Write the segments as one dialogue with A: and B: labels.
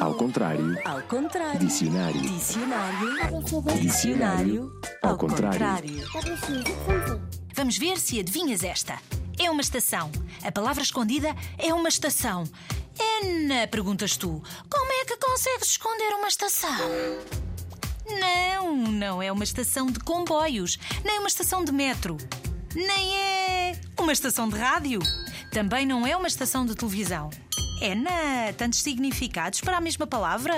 A: Ao contrário.
B: Ao contrário.
A: Dicionário.
B: Dicionário.
A: Dicionário. Ao contrário.
C: Vamos ver se adivinhas esta. É uma estação. A palavra escondida é uma estação. Ana, perguntas tu, como é que consegues esconder uma estação? Não, não é uma estação de comboios, nem uma estação de metro, nem é uma estação de rádio, também não é uma estação de televisão. Ana, tantos significados para a mesma palavra?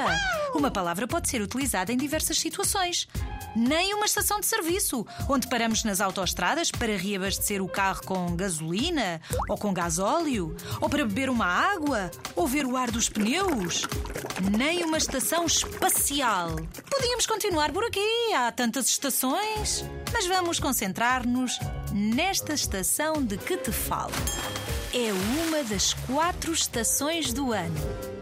C: Uma palavra pode ser utilizada em diversas situações. Nem uma estação de serviço, onde paramos nas autoestradas para reabastecer o carro com gasolina ou com gasóleo, ou para beber uma água, ou ver o ar dos pneus. Nem uma estação espacial. Podíamos continuar por aqui, há tantas estações. Mas vamos concentrar-nos nesta estação de que te falo. É uma das quatro estações do ano.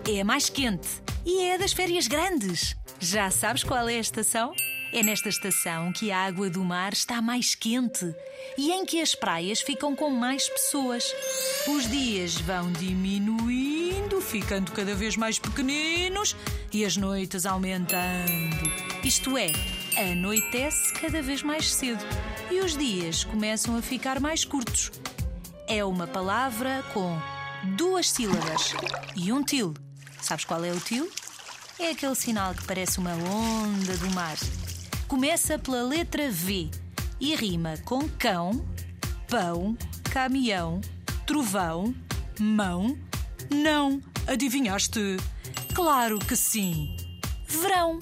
C: É a mais quente e é a das férias grandes. Já sabes qual é a estação? É nesta estação que a água do mar está mais quente e em que as praias ficam com mais pessoas. Os dias vão diminuindo, ficando cada vez mais pequeninos e as noites aumentando. Isto é, anoitece cada vez mais cedo e os dias começam a ficar mais curtos é uma palavra com duas sílabas e um til. Sabes qual é o til? É aquele sinal que parece uma onda do mar. Começa pela letra V e rima com cão, pão, caminhão, trovão, mão, não. Adivinhaste? Claro que sim. Verão.